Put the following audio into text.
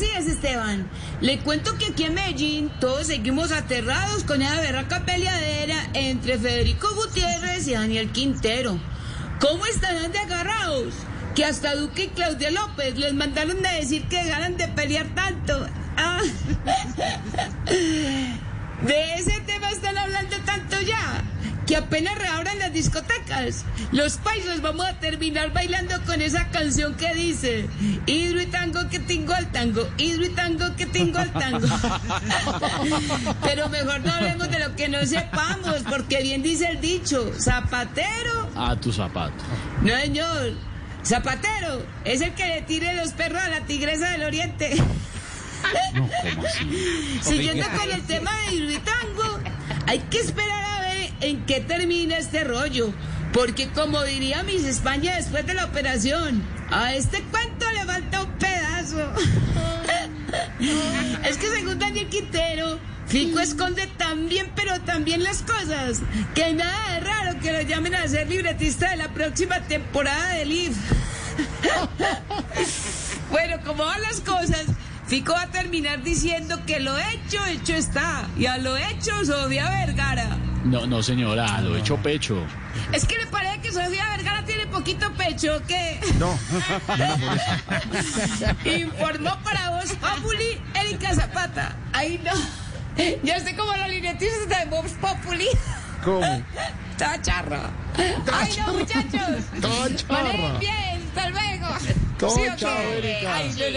Así es, Esteban. Le cuento que aquí en Medellín todos seguimos aterrados con esa berraca peleadera entre Federico Gutiérrez y Daniel Quintero. ¿Cómo estarán de agarrados? Que hasta Duque y Claudia López les mandaron a decir que dejaran de pelear tanto. Ah. De ese tema están hablando tanto ya que apenas reabran las discotecas. Los países vamos a terminar bailando con esa canción que dice y tango que tingo al tango, hidro y tango que tingo al tango. Pero mejor no hablemos de lo que no sepamos, porque bien dice el dicho, zapatero. A tu zapato. No, señor. Zapatero es el que le tire los perros a la tigresa del oriente. No, ¿cómo así? Siguiendo con el tema de hidro y tango, hay que esperar a ver en qué termina este rollo. Porque como diría Miss España después de la operación, a este cuento es que según Daniel Quintero, Fico esconde tan bien pero también las cosas, que nada de raro que lo llamen a ser libretista de la próxima temporada del IF. bueno, como van las cosas, Fico va a terminar diciendo que lo hecho, hecho está. Y a lo hecho, Sofía Vergara. No, no, señora, lo he hecho pecho. Es que le parece que Sofía Vergara tiene poquito pecho, que No, informó para vos Populi Zapata. Ay, no. Ya estoy como los libretistas de Vox Populi. ¿cómo? Está charra. Ay, no, muchachos. Charra. Manejen bien, hasta luego. ¿Sí o qué? chao, Erika. Ay, yo